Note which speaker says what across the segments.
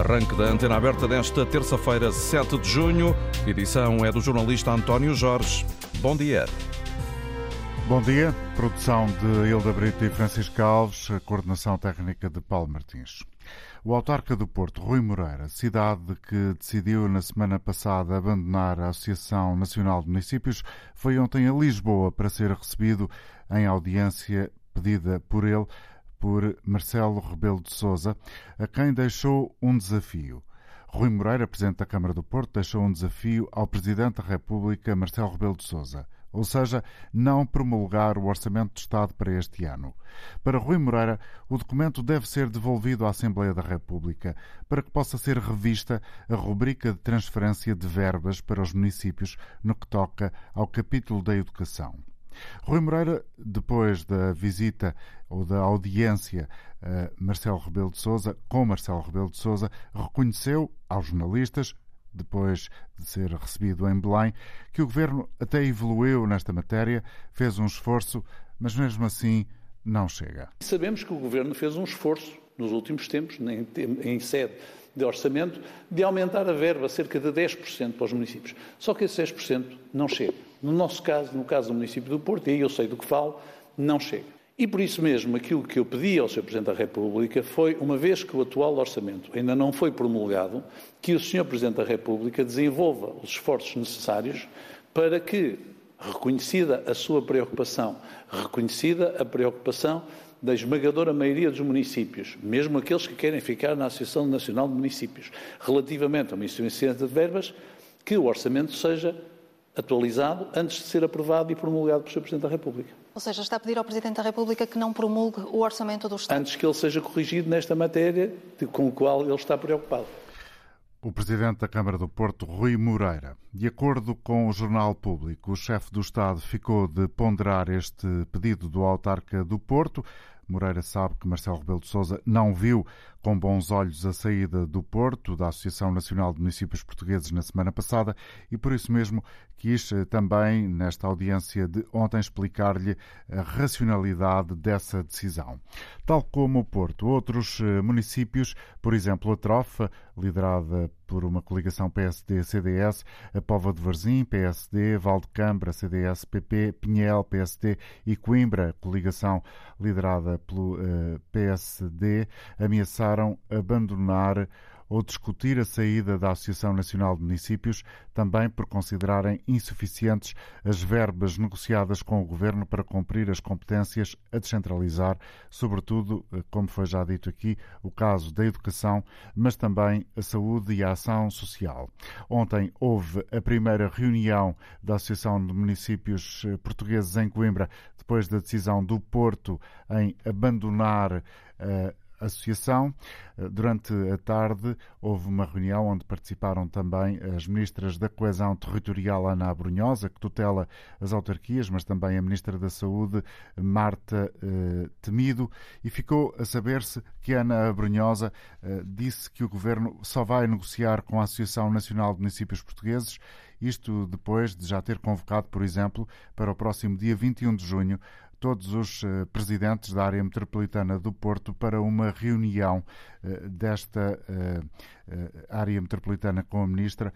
Speaker 1: Arranque da antena aberta desta terça-feira, 7 de junho. Edição é do jornalista António Jorge. Bom dia.
Speaker 2: Bom dia. Produção de Hilda Brito e Francisco Alves, coordenação técnica de Paulo Martins. O autarca do Porto, Rui Moreira, cidade que decidiu na semana passada abandonar a Associação Nacional de Municípios, foi ontem a Lisboa para ser recebido em audiência pedida por ele por Marcelo Rebelo de Sousa, a quem deixou um desafio. Rui Moreira, Presidente da Câmara do Porto, deixou um desafio ao Presidente da República, Marcelo Rebelo de Sousa ou seja, não promulgar o Orçamento de Estado para este ano. Para Rui Moreira, o documento deve ser devolvido à Assembleia da República para que possa ser revista a rubrica de transferência de verbas para os municípios no que toca ao capítulo da educação. Rui Moreira, depois da visita ou da audiência a Marcelo Rebelo de Sousa, com Marcelo Rebelo de Sousa, reconheceu aos jornalistas depois de ser recebido em Belém, que o governo até evoluiu nesta matéria, fez um esforço, mas mesmo assim não chega.
Speaker 3: Sabemos que o governo fez um esforço nos últimos tempos, em, sede de orçamento, de aumentar a verba cerca de 10% para os municípios. Só que esse 10% não chega. No nosso caso, no caso do município do Porto, e aí eu sei do que falo, não chega. E por isso mesmo, aquilo que eu pedi ao Sr. Presidente da República foi, uma vez que o atual orçamento ainda não foi promulgado, que o Sr. Presidente da República desenvolva os esforços necessários para que, reconhecida a sua preocupação, reconhecida a preocupação da esmagadora maioria dos municípios, mesmo aqueles que querem ficar na Associação Nacional de Municípios, relativamente a uma insuficiência de verbas, que o orçamento seja atualizado antes de ser aprovado e promulgado pelo Sr. Presidente da República.
Speaker 4: Ou seja, está a pedir ao Presidente da República que não promulgue o orçamento do Estado?
Speaker 3: Antes que ele seja corrigido nesta matéria com a qual ele está preocupado.
Speaker 2: O Presidente da Câmara do Porto, Rui Moreira. De acordo com o Jornal Público, o chefe do Estado ficou de ponderar este pedido do autarca do Porto. Moreira sabe que Marcelo Rebelo de Sousa não viu com bons olhos a saída do Porto, da Associação Nacional de Municípios Portugueses, na semana passada e por isso mesmo quis eh, também, nesta audiência de ontem, explicar-lhe a racionalidade dessa decisão. Tal como o Porto, outros eh, municípios, por exemplo, a Trofa, liderada por uma coligação PSD-CDS, a Pova de Varzim, PSD, Valdecambra, CDS-PP, Pinhel, PSD e Coimbra, coligação liderada pelo eh, PSD, ameaçaram abandonar ou discutir a saída da Associação Nacional de Municípios, também por considerarem insuficientes as verbas negociadas com o Governo para cumprir as competências a descentralizar, sobretudo, eh, como foi já dito aqui, o caso da educação, mas também a saúde e a ação social. Ontem houve a primeira reunião da Associação de Municípios eh, Portugueses em Coimbra, depois da decisão do Porto em abandonar eh, associação. Eh, durante a tarde houve uma reunião onde participaram também as ministras da Coesão Territorial, Ana Abrunhosa, que tutela as autarquias, mas também a ministra da Saúde, Marta eh, Temido, e ficou a saber-se que Ana Abrunhosa eh, disse que o governo só vai negociar com a Associação Nacional de Municípios Portugueses isto depois de já ter convocado, por exemplo, para o próximo dia 21 de junho, todos os eh, presidentes da área metropolitana do Porto para uma reunião eh, desta eh, área metropolitana com a ministra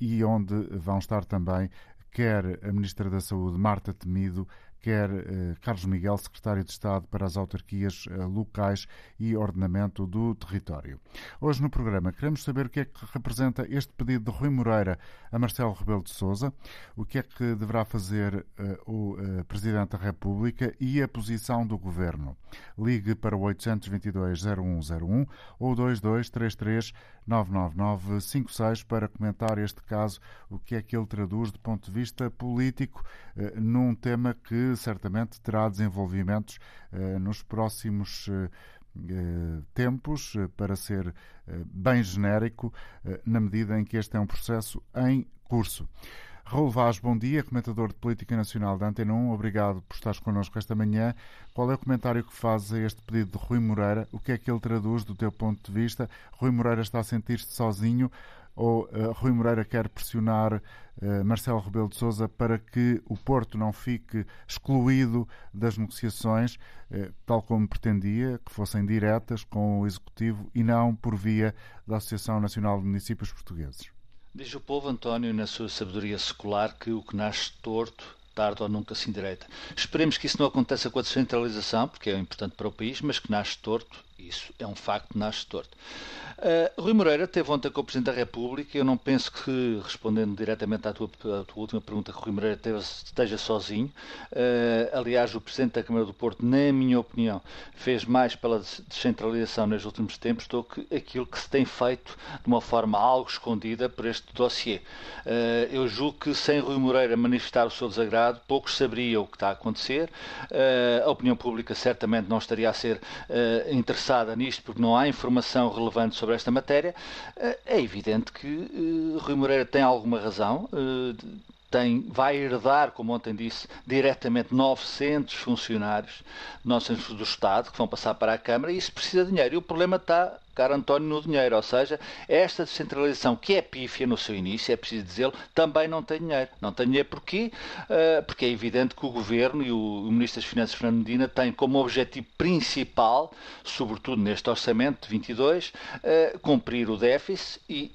Speaker 2: e onde vão estar também quer a Ministra da Saúde, Marta Temido, quer eh, Carlos Miguel, secretário de Estado para as autarquias eh, locais e ordenamento do território. Hoje no programa queremos saber o que é que representa este pedido de Rui Moreira a Marcelo Rebelo de Sousa, o que é que deverá fazer eh, o Presidente da República e a posição do Governo. Ligue para o 822-0101 ou 2233-99956 para comentar este caso, o que é que ele traduz do ponto de vista político num tema que certamente terá desenvolvimentos eh, nos próximos eh, eh, tempos, para ser bem genérico, na medida em que este é um processo em curso. Raul Vaz, bom dia, comentador de Política Nacional da Antena 1. Obrigado por estares connosco esta manhã. Qual é o comentário que faz a este pedido de Rui Moreira? O que é que ele traduz do teu ponto de vista? Rui Moreira está a sentir-se sozinho ou uh, Rui Moreira quer pressionar uh, Marcelo Rebelo de Sousa para que o Porto não fique excluído das negociações, uh, tal como pretendia, que fossem diretas com o Executivo e não por via da Associação Nacional de Municípios Portugueses?
Speaker 5: Diz o povo António, na sua sabedoria secular, que o que nasce torto tarde ou nunca se endireita. Esperemos que isso não aconteça com a descentralização, porque é importante para o país, mas que nasce torto isso é um facto, nasce torto. Uh, Rui Moreira teve ontem com o Presidente da República. Eu não penso que, respondendo diretamente à tua, à tua última pergunta, que Rui Moreira teve, esteja sozinho. Uh, aliás, o Presidente da Câmara do Porto, na minha opinião, fez mais pela descentralização nos últimos tempos do que aquilo que se tem feito de uma forma algo escondida por este dossiê. Uh, eu julgo que sem Rui Moreira manifestar o seu desagrado, poucos saberiam o que está a acontecer. a opinião pública certamente não estaria a ser interessada interessada nisto porque não há informação relevante sobre esta matéria, eh, é evidente que uh, Rui Moreira tem alguma razão. Uh, tem, vai herdar, como ontem disse, diretamente 900 funcionários do Estado que vão passar para a Câmara e isso precisa de dinheiro. E o problema está António, no dinheiro. Ou seja, esta descentralização, que é pífia no seu início, é preciso dizê-lo, também não tem dinheiro. Não tem dinheiro porquê? Uh, porque é evidente que o Governo e o, Ministro das Finanças, Fernando Medina, têm como objetivo principal, sobretudo neste orçamento de 22, uh, ah, cumprir o déficit e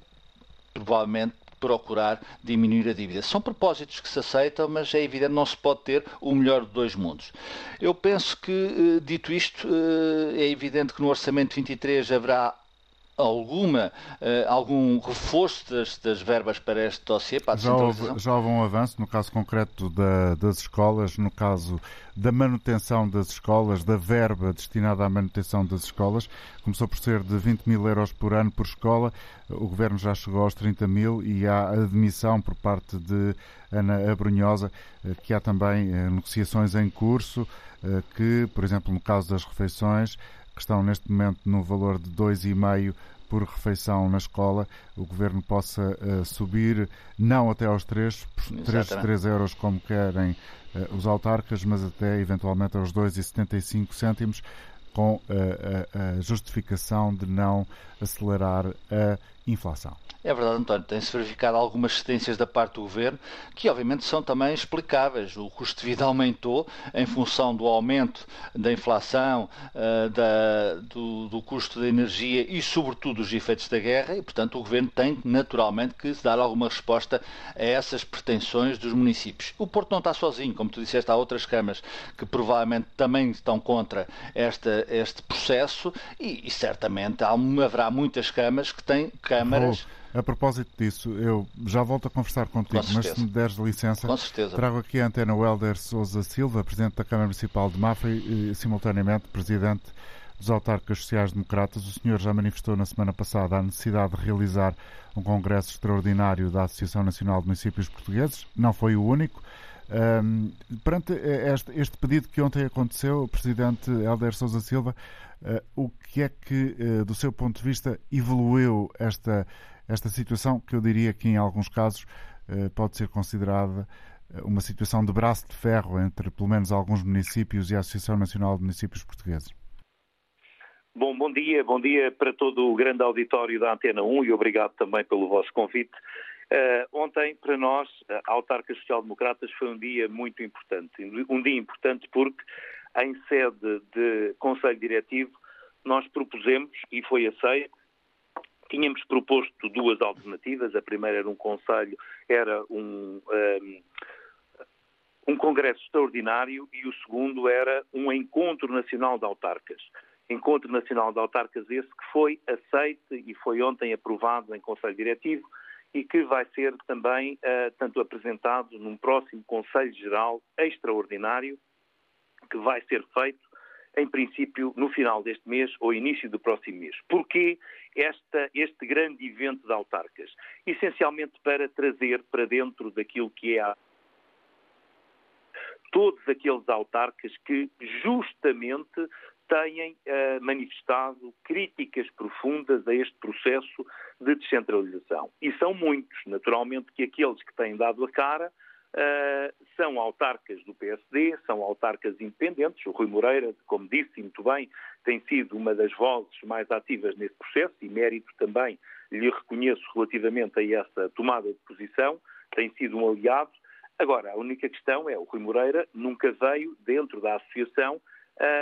Speaker 5: provavelmente procurar diminuir a dívida. São propósitos que se aceitam, mas é evidente não se pode ter o melhor de dois mundos. Eu penso que, eh, dito isto, eh, é evidente que no Orçamento 23 haverá alguma, uh, algum reforço das, das, verbas para este dossiê, para a
Speaker 2: já houve, já houve um avanço, no caso concreto da, das escolas, no caso da manutenção das escolas, da verba destinada à manutenção das escolas. Começou por ser de 20 mil euros por ano por escola, o Governo já chegou aos 30 mil e há admissão por parte de Ana Abrunhosa eh, que há também eh, negociações em curso, que, por exemplo, no caso das refeições, que estão neste momento no valor de 2,5 por refeição na escola, o Governo possa uh, subir, não até aos 3, 3, 3 euros como querem uh, os autarcas, mas até eventualmente aos 2,75 cêntimos, com uh, a justificação de não acelerar a inflação.
Speaker 5: É verdade, António, tem-se verificado algumas cedências da parte do governo que, obviamente, são também explicáveis. O custo de vida aumentou em função do aumento da inflação, uh, da, do, do, custo da energia e, sobretudo, dos efeitos da guerra, e, portanto, o governo tem naturalmente que dar alguma resposta a essas pretensões dos municípios. O Porto não está sozinho, como tu disseste, há outras câmaras que provavelmente também estão contra esta, este processo e, e certamente há, haverá muitas câmaras que têm câmaras.
Speaker 2: Oh a propósito disso, eu já volto a conversar contigo, mas se me deres licença, trago aqui a antena Welder Souza Silva, Presidente da Câmara Municipal de Mafra e, simultaneamente, Presidente dos Autarcas Sociais Democratas. O senhor já manifestou na semana passada a necessidade de realizar um congresso extraordinário da Associação Nacional de Municípios Portugueses. Não foi o único. Um, perante este, este, pedido que ontem aconteceu, o Presidente Helder Souza Silva, uh, o que é que, uh, do seu ponto de vista, evoluiu esta esta situação que eu diria que em alguns casos eh, pode ser considerada eh, uma situação de braço de ferro entre pelo menos alguns municípios e a Associação Nacional de Municípios Portugueses.
Speaker 6: Bom, bom dia, bom dia para todo o grande auditório da Antena 1 e obrigado também pelo vosso convite. Uh, ontem, para nós, a Autarca Social Democratas, foi um dia muito importante. Um dia importante porque, em sede de Conselho Diretivo, nós propusemos, e foi aceito, Tínhamos proposto duas alternativas. A primeira era um conselho, era um, um, um congresso extraordinário e o segundo era um encontro nacional de autarcas. Encontro Nacional de Autarcas esse que foi aceito e foi ontem aprovado em Conselho Diretivo e que vai ser também uh, tanto apresentado num próximo Conselho Geral extraordinário que vai ser feito em princípio, no final deste mês ou início do próximo mês. Porquê esta, este grande evento de autarcas? Essencialmente para trazer para dentro daquilo que é a todos aqueles autarcas que justamente têm uh, manifestado críticas profundas a este processo de descentralização. E são muitos, naturalmente, que aqueles que têm dado a cara uh, são autarcas do PSD, são autarcas independentes. O Rui Moreira, como disse muito bem, tem sido uma das vozes mais ativas nesse processo e mérito também lhe reconheço relativamente a essa tomada de posição, tem sido um aliado. Agora, a única questão é o Rui Moreira nunca veio, dentro da associação,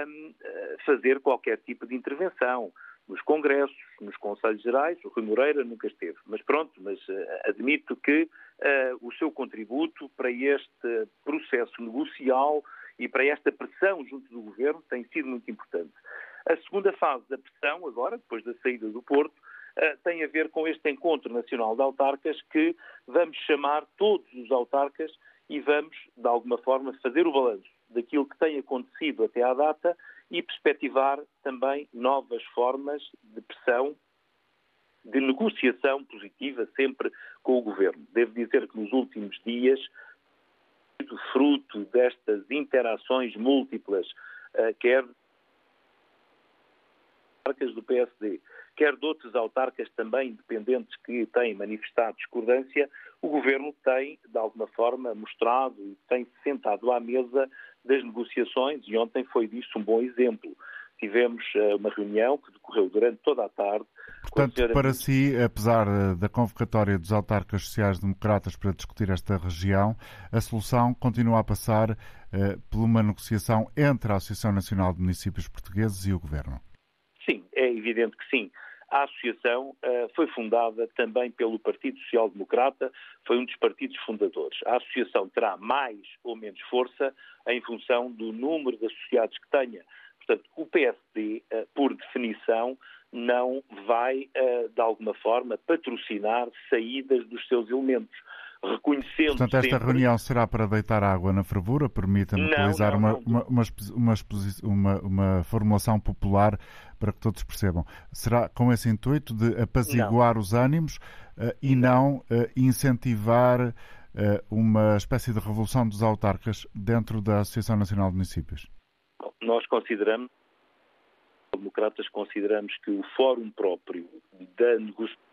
Speaker 6: um, fazer qualquer tipo de intervenção. Nos congressos, nos conselhos gerais, o Rui Moreira nunca esteve. Mas pronto, mas uh, admito que uh, o seu contributo para este processo negocial e para esta pressão junto do governo tem sido muito importante. A segunda fase da pressão, agora, depois da saída do Porto, uh, tem a ver com este encontro nacional de autarcas que vamos chamar todos os autarcas e vamos, de alguma forma, fazer o balanço daquilo que tem acontecido até à data e perspectivar também novas formas de pressão, de negociação positiva sempre com o Governo. Devo dizer que nos últimos dias, fruto destas interações múltiplas, uh, quer autarcas do PSD, quer de outros autarcas também independentes que têm manifestado discordância, o Governo tem, de alguma forma, mostrado e tem sentado à mesa das negociações e ontem foi disso um bom exemplo. Tivemos uh, uma reunião que decorreu durante toda a tarde.
Speaker 2: Portanto, para si, apesar eh, da convocatória dos autarcas sociais-democratas para discutir esta região, a solução continua a passar uh, por uma negociação entre a Associação Nacional de Municípios Portugueses e o Governo.
Speaker 6: Sim, é evidente que sim. A associação uh, foi fundada também pelo Partido Social Democrata, foi um dos partidos fundadores. A associação terá mais ou menos força em função do número de associados que tenha. Portanto, o PSD, uh, eh, por definição, não vai, uh, de alguma forma, patrocinar saídas dos seus elementos reconhecendo.
Speaker 2: Portanto, esta
Speaker 6: sempre...
Speaker 2: reunião será para deitar água na fervura? Permita-me utilizar uma, uma, uma, uma, uma, formulação popular para que todos percebam. Será com esse intuito de apaziguar não. os ânimos uh, e não, uh, incentivar uh, uma espécie de revolução dos autarcas dentro da Associação Nacional de Municípios?
Speaker 6: Nós consideramos, democratas consideramos que o fórum próprio da negociação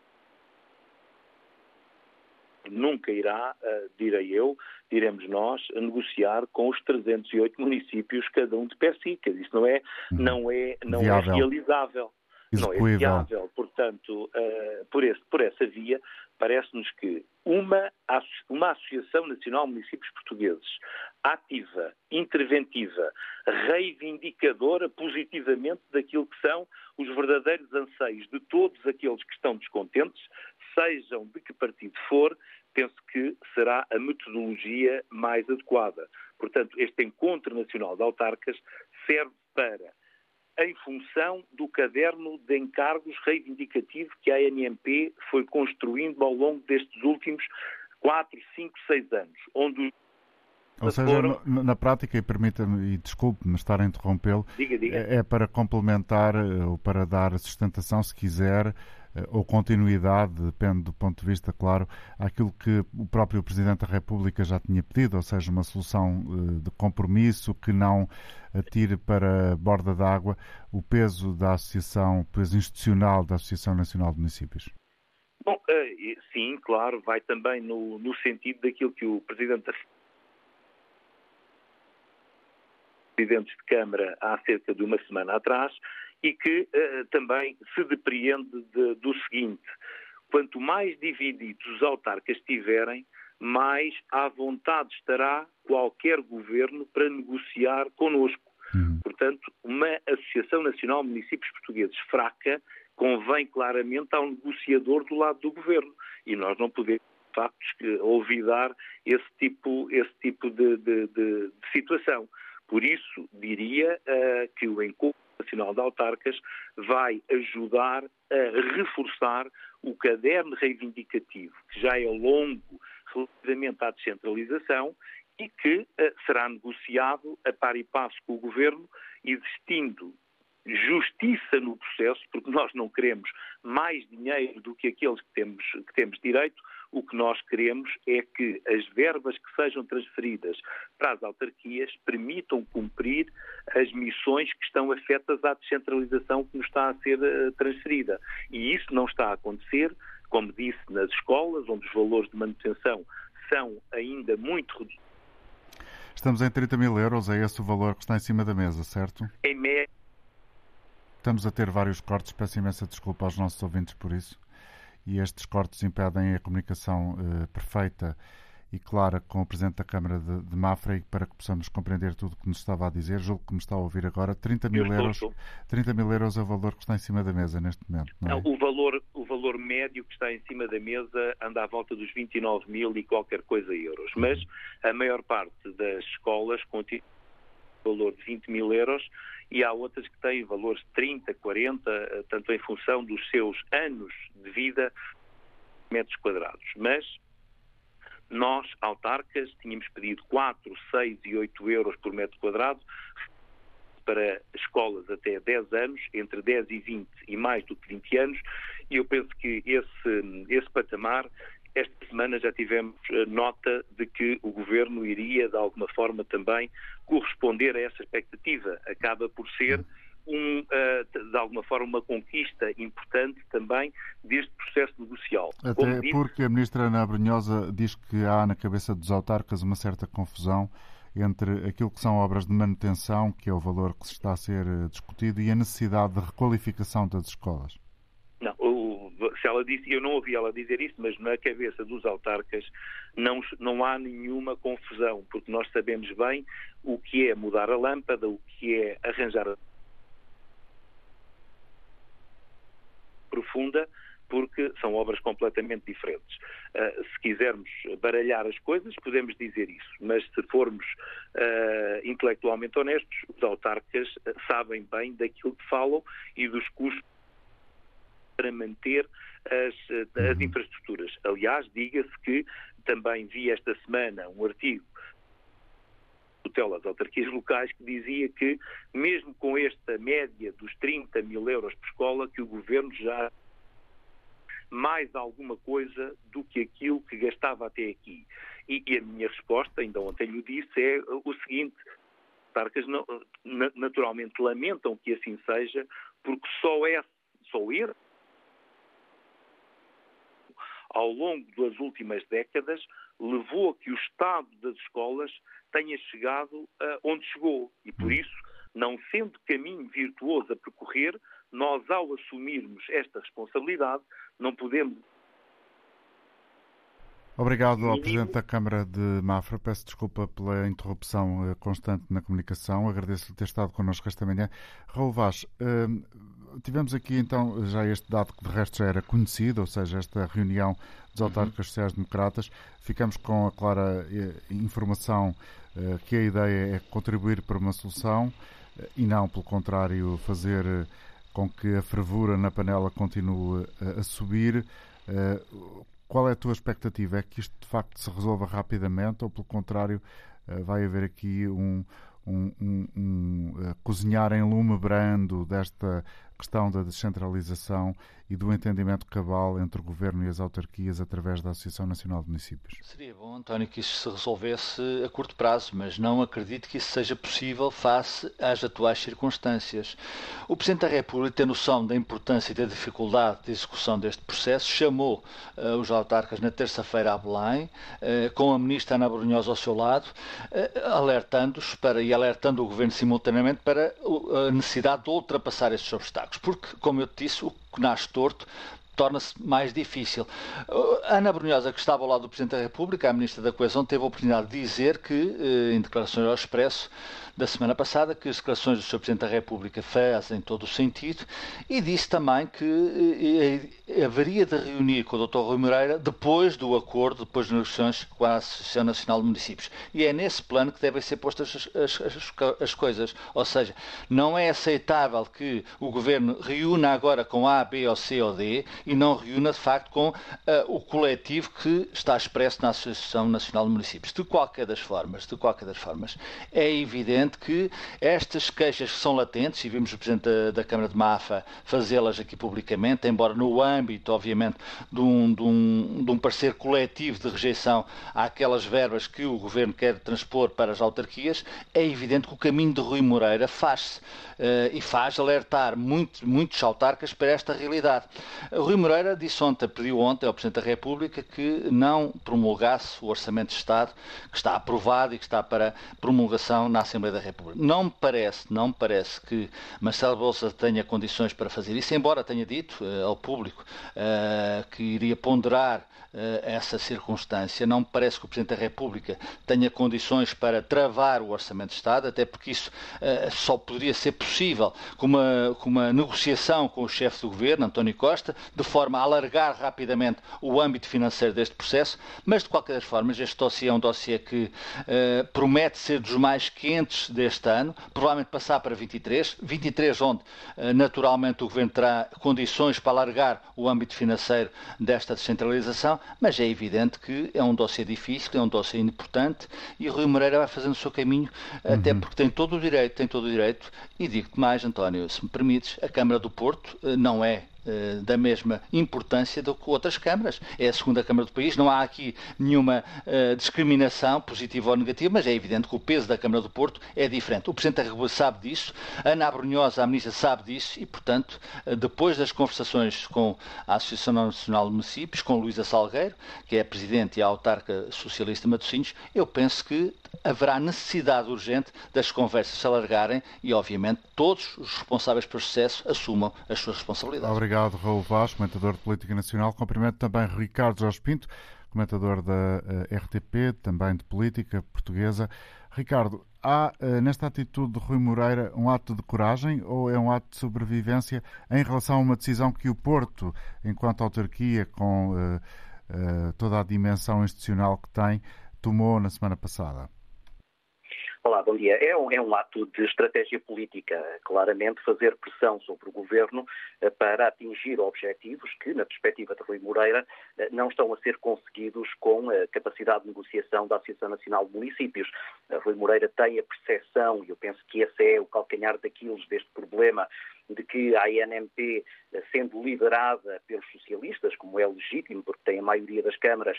Speaker 6: nunca irá, uh, direi eu, diremos nós, negociar com os 308 municípios, cada um de per si. Isso não é, não é, não é realizável. Não é viável. Portanto, uh, por, esse, por essa via, parece-nos que uma, uma Associação Nacional de Municípios Portugueses ativa, interventiva, reivindicadora positivamente daquilo que são os verdadeiros anseios de todos aqueles que estão descontentes, sejam de que partido for, penso que será a metodologia mais adequada. Portanto, este Encontro Nacional de Autarcas serve para, em função do caderno de encargos reivindicativo que a ANMP foi construindo ao longo destes últimos 4, 5, 6 anos, onde
Speaker 2: ou seja, foram... na prática, e permita-me, e desculpe-me estar a interrompê-lo, é, é para complementar eh, ou para dar sustentação, se quiser, ou continuidade, depende do ponto de vista, claro, àquilo que o próprio Presidente da República já tinha pedido, ou seja, uma solução eh, de compromisso que não atire para a borda d'água o peso da Associação, o peso institucional da Associação Nacional de Municípios.
Speaker 6: Bom, eh, sim, claro, vai também no, no sentido daquilo que o Presidente da Presidentes de Câmara há cerca de uma semana atrás e que uh, também se depreende de, do seguinte: quanto mais divididos os autarcas estiverem, mais à vontade estará qualquer governo para negociar connosco. Uhum. Portanto, uma Associação Nacional de Municípios Portugueses fraca convém claramente ao negociador do lado do governo. E nós não podemos, de facto, olvidar esse tipo, esse tipo de, de, de, de situação. Por isso, diria uh, que o encontro Nacional de Autarcas vai ajudar a reforçar o caderno reivindicativo, que já é longo relativamente à descentralização e que uh, será negociado a par e passo com o Governo, existindo justiça no processo, porque nós não queremos mais dinheiro do que aqueles que temos, que temos direito. O que nós queremos é que as verbas que sejam transferidas para as autarquias permitam cumprir as missões que estão afetas à descentralização que nos está a ser uh, transferida. E isso não está a acontecer, como disse, nas escolas, onde os valores de manutenção são ainda muito reduzidos.
Speaker 2: Estamos em 30 mil euros, é esse o valor que está em cima da mesa, certo?
Speaker 6: Em média.
Speaker 2: Estamos a ter vários cortes, peço imensa desculpa aos nossos ouvintes por isso. E estes cortes impedem a comunicação uh, perfeita e clara com o Presidente da Câmara de, de Mafra. E para que possamos compreender tudo o que nos estava a dizer, julgo que me está a ouvir agora, 30 mil, euros, 30 mil euros é o valor que está em cima da mesa neste momento, não é?
Speaker 6: Não, o, valor, o valor médio que está em cima da mesa anda à volta dos 29 mil e qualquer coisa euros, mas a maior parte das escolas continua valor de 20 mil euros e há outras que têm valores de 30, 40, eh, tanto em função dos seus anos de vida, metros quadrados. Mas nós, autarcas, tínhamos pedido 4, 6 e 8 euros por metro quadrado para escolas até 10 anos, entre 10 e 20 e mais do que 20 anos, e eu penso que esse, esse patamar, esta semana já tivemos eh, nota de que o Governo iria, de alguma forma, também corresponder a essa expectativa. Acaba por ser um, uh, de alguma forma, uma conquista importante também deste processo negocial.
Speaker 2: Até disse... porque a Ministra Ana Brunhosa diz que há na cabeça dos autarcas uma certa confusão entre aquilo que são obras de manutenção, que é o valor que se está a ser eh, discutido, e a necessidade de requalificação das escolas.
Speaker 6: O, se ela disse, eu não ouvi ela dizer isso, mas na cabeça dos autarcas não, não há nenhuma confusão, porque nós sabemos bem o que é mudar a lâmpada, o que é arranjar a profunda, porque são obras completamente diferentes. Uh, se quisermos baralhar as coisas, podemos dizer isso, mas se formos uh, intelectualmente honestos, os autarcas sabem bem daquilo que falam e dos custos para manter as, as uhum. infraestruturas. Aliás, diga-se que também vi esta semana um artigo tutela das autarquias locais que dizia que, mesmo com esta média dos 30 mil euros por escola, que o governo já mais alguma coisa do que aquilo que gastava até aqui. E, e a minha resposta, ainda ontem lhe disse, é o seguinte: Tarcas não, naturalmente lamentam que assim seja, porque só é só ir ao longo das últimas décadas levou a que o estado das escolas tenha chegado uh, onde chegou. E por hum. isso, não sendo caminho virtuoso a percorrer, nós, ao assumirmos esta responsabilidade, não podemos.
Speaker 2: Obrigado ao Presidente da Câmara de Mafra. Peço desculpa pela interrupção eh, constante na comunicação. Agradeço-lhe ter estado connosco esta manhã. Raul Vaz, hum, tivemos aqui então já este dado que de resto já era conhecido, ou seja, esta reunião dos uhum. autarcas sociais-democratas. Ficamos com a clara eh, informação eh, que a ideia é contribuir para uma solução e não, pelo contrário, fazer com que a fervura na panela continue a, subir. Qual é a tua expectativa? É que isto de facto se resolva rapidamente ou, pelo contrário, vai haver aqui um, um, um, um cozinhar em lume brando desta questão da descentralização e do entendimento cabal entre o Governo e as autarquias através da Associação Nacional de Municípios.
Speaker 5: Seria bom, António, que isso se resolvesse a curto prazo, mas não acredito que isso seja possível face às atuais circunstâncias. O Presidente da República, tem noção da importância e da dificuldade de execução deste processo, chamou uh, os autarcas na terça-feira a Belém, uh, com a Ministra Ana Brunhosa ao seu lado, uh, alertando-os para, e alertando o Governo simultaneamente para a necessidade de ultrapassar estes obstáculos. Porque, como eu te disse, o que nasce torto, torna-se mais difícil. Uh, Ana Brunhosa, que estava ao lado do Presidente da República, a Ministra da Coesão, teve a oportunidade de dizer que, uh, em declarações ao Expresso, da semana passada, que as declarações do Sr. Presidente da República fazem todo o sentido e disse também que eh, haveria de reunir com o Dr. Rui Moreira depois do acordo, depois das negociações com a Associação Nacional de Municípios. E é nesse plano que devem ser postas as, as, as coisas. Ou seja, não é aceitável que o Governo reúna agora com A, B ou C ou D e não reúna, de facto, com uh, o coletivo que está expresso na Associação Nacional de Municípios. De qualquer das formas, de qualquer das formas, é evidente que estas queixas que são latentes, e vimos o Presidente da, da Câmara de Mafa fazê-las aqui publicamente, embora no âmbito obviamente, de um, de, um, de um parecer coletivo de rejeição àquelas verbas que o Governo quer transpor para as autarquias, é evidente que o caminho de Rui Moreira faz-se uh, e faz alertar muito, muitos autarcas para esta realidade. Rui Moreira disse ontem, pediu ontem ao Presidente da República que não promulgasse o Orçamento de Estado que está aprovado e que está para promulgação na Assembleia da República. Não me parece, não me parece que Marcelo Bolsa tenha condições para fazer isso, embora tenha dito uh, ao público uh, que iria ponderar uh, essa circunstância. Não me parece que o Presidente da República tenha condições para travar o Orçamento de Estado, até porque isso só poderia ser possível com uma, com uma negociação com o chefe do Governo, António Costa, de forma a alargar rapidamente o âmbito financeiro deste processo, mas de qualquer forma este dossiê é um dossiê que promete ser dos mais quentes deste ano, provavelmente passar para 23, 23 onde naturalmente o Governo terá condições para alargar o âmbito financeiro desta descentralização, mas é evidente que é um dossiê difícil, é um dossiê importante e Rui Moreira vai fazendo o seu caminho, uhum. até porque tem todo o direito, tem todo o direito, e digo-te mais, António, se me permites, a Câmara do Porto eh, não é eh, da mesma importância do que outras câmaras. É a segunda Câmara do país, não há aqui nenhuma uh, discriminação, positiva ou negativa, mas é evidente que o peso da Câmara do Porto é diferente. O Presidente da República sabe disso, Ana Abrunhosa, a Ministra, sabe disso e, portanto, uh, depois das conversações com a Associação Nacional de Municípios, com Luísa Salgueiro, que é a Presidente e a autarca socialista de Matosinhos, eu penso que haverá necessidade urgente das conversas se alargarem e, obviamente, todos os responsáveis pelo sucesso assumam as suas responsabilidades.
Speaker 2: Obrigado, Raul Vaz, comentador de Política Nacional. Cumprimento também Ricardo Jorge Pinto, comentador da eh, RTP, também de Política Portuguesa. Ricardo, há eh, nesta atitude de Rui Moreira um ato de coragem ou é um ato de sobrevivência em relação a uma decisão que o Porto, enquanto autarquia, com uh, toda a dimensão institucional que tem, tomou na semana passada?
Speaker 7: Olá, bom dia. É um, é um, ato de estratégia política, claramente fazer pressão sobre o governo eh, para atingir objetivos que, na perspectiva de Rui Moreira, eh, não estão a ser conseguidos com a capacidade de negociação da Associação Nacional de Municípios. Eh, Rui Moreira tem a percepção, e eu penso que esse é o calcanhar daquilo deste problema, de que a ANMP, sendo liderada pelos socialistas, como é legítimo, porque tem a maioria das câmaras,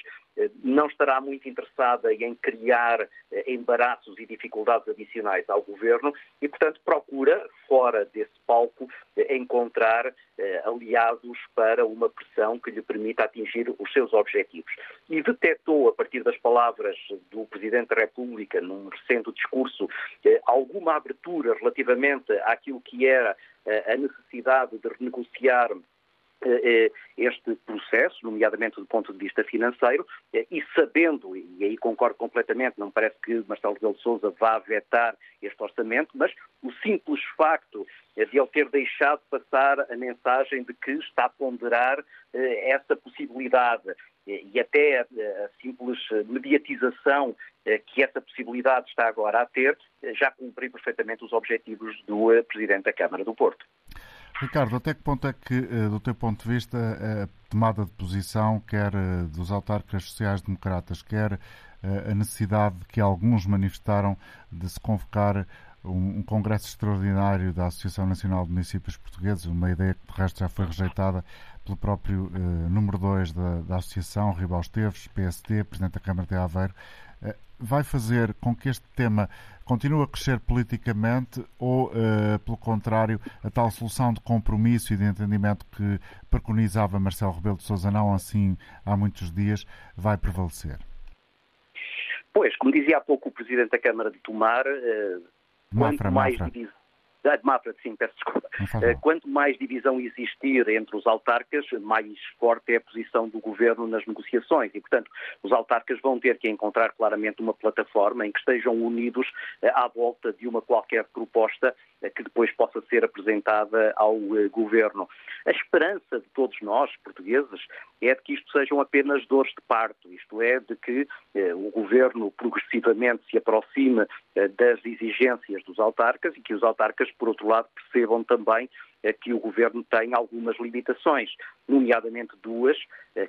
Speaker 7: não estará muito interessada em criar embaraços e dificuldades adicionais ao governo e, portanto, procura, fora desse palco, encontrar aliados para uma pressão que lhe permita atingir os seus objetivos. E detectou, a partir das palavras do Presidente da República, num recente discurso, alguma abertura relativamente àquilo que era a necessidade de renegociar este processo, nomeadamente do ponto de vista financeiro, eh, e sabendo, e aí concordo completamente, não parece que Marcelo Rebelo de Sousa vá vetar este orçamento, mas o simples facto de ele ter deixado passar a mensagem de que está a ponderar essa possibilidade e até a simples mediatização que essa possibilidade está agora a ter, já cumpriu perfeitamente os objetivos do Presidente da Câmara do Porto.
Speaker 2: Ricardo, até que ponto é que, eh, do teu ponto de vista, a tomada de posição, quer eh, dos autarcas sociais-democratas, quer eh, a necessidade que alguns manifestaram de se convocar um, congresso extraordinário da Associação Nacional de Municípios Portugueses, uma ideia que de resto já foi rejeitada pelo próprio número 2 da, da Associação, Ribal Esteves, PSD, Presidente da Câmara de Aveiro, vai fazer com que este tema continue a crescer politicamente ou, uh, pelo contrário, a tal solução de compromisso e de entendimento que preconizava Marcelo Rebelo de Sousa não assim há muitos dias, vai prevalecer?
Speaker 7: Pois, como dizia há pouco o Presidente da Câmara de Tomar, uh,
Speaker 2: Mafra,
Speaker 7: quanto mais
Speaker 2: Mafra.
Speaker 7: Ah, de Mafra, sim, peço desculpa. Eh, quanto mais divisão existir entre os autarcas, mais forte é a posição do governo nas negociações e, portanto, os autarcas vão ter que encontrar claramente uma plataforma em que estejam unidos eh, à volta de uma qualquer proposta eh, que depois possa ser apresentada ao governo. A esperança de todos nós, portugueses, é de que isto sejam apenas dores de parto, isto é, de que o governo progressivamente se aproxime das exigências dos autarcas e que os autarcas, por outro lado, percebam também que o Governo tem algumas limitações, nomeadamente duas,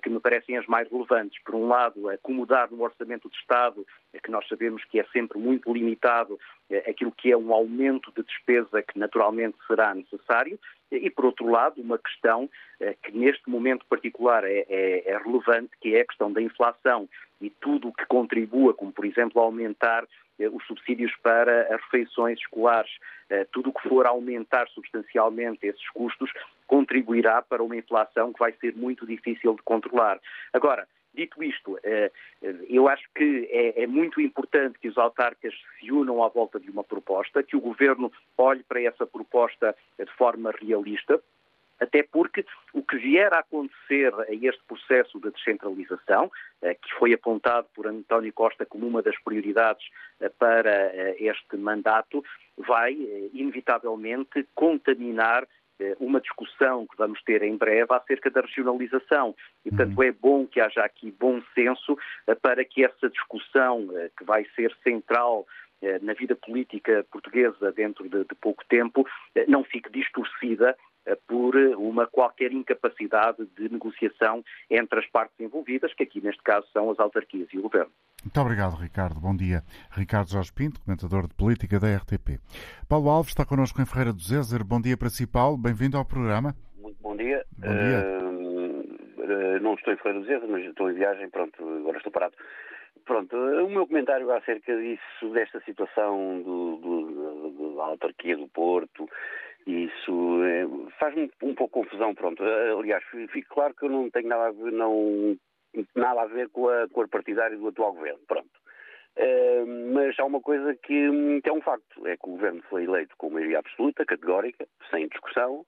Speaker 7: que me parecem as mais relevantes. Por um lado, acomodar no Orçamento de Estado, que nós sabemos que é sempre muito limitado, aquilo que é um aumento de despesa que naturalmente será necessário, e, por outro lado, uma questão que neste momento particular é, é, é relevante, que é a questão da inflação e tudo o que contribua, como por exemplo aumentar eh, os subsídios para as refeições escolares, eh, tudo o que for aumentar substancialmente esses custos contribuirá para uma inflação que vai ser muito difícil de controlar. Agora, Dito isto, eh, eu acho que é, é, muito importante que os autarcas se unam à volta de uma proposta, que o governo olhe para essa proposta de forma realista, até porque o que vier a acontecer a este processo de descentralização, eh, que foi apontado por António Costa como uma das prioridades eh, para eh, este mandato, vai inevitavelmente contaminar uma discussão que vamos ter em breve acerca da regionalização. E, portanto, uhum. é bom que haja aqui bom senso para que essa discussão, que vai ser central na vida política portuguesa dentro de, de pouco tempo, não fique distorcida por uma qualquer incapacidade de negociação entre as partes envolvidas, que aqui neste caso são as autarquias e o Governo.
Speaker 2: Muito obrigado, Ricardo. Bom dia. Ricardo Jorge Pinto, comentador de política da RTP. Paulo Alves está connosco em Ferreira do Zézer. Bom dia para si, Paulo. Bem-vindo ao programa.
Speaker 8: Muito bom dia.
Speaker 2: Bom dia.
Speaker 8: Uh, não estou em Ferreira do Zézer, mas estou em viagem. Pronto, agora estou parado. Pronto, o meu comentário acerca disso, desta situação do, do, do, da autarquia do Porto isso é, faz-me um pouco confusão, pronto. Aliás, fico claro que eu não tenho nada a ver, não, nada a ver com a cor partidária do atual governo, pronto. Uh, mas há uma coisa que, que, é um facto, é que o governo foi eleito com maioria absoluta, categórica, sem discussão.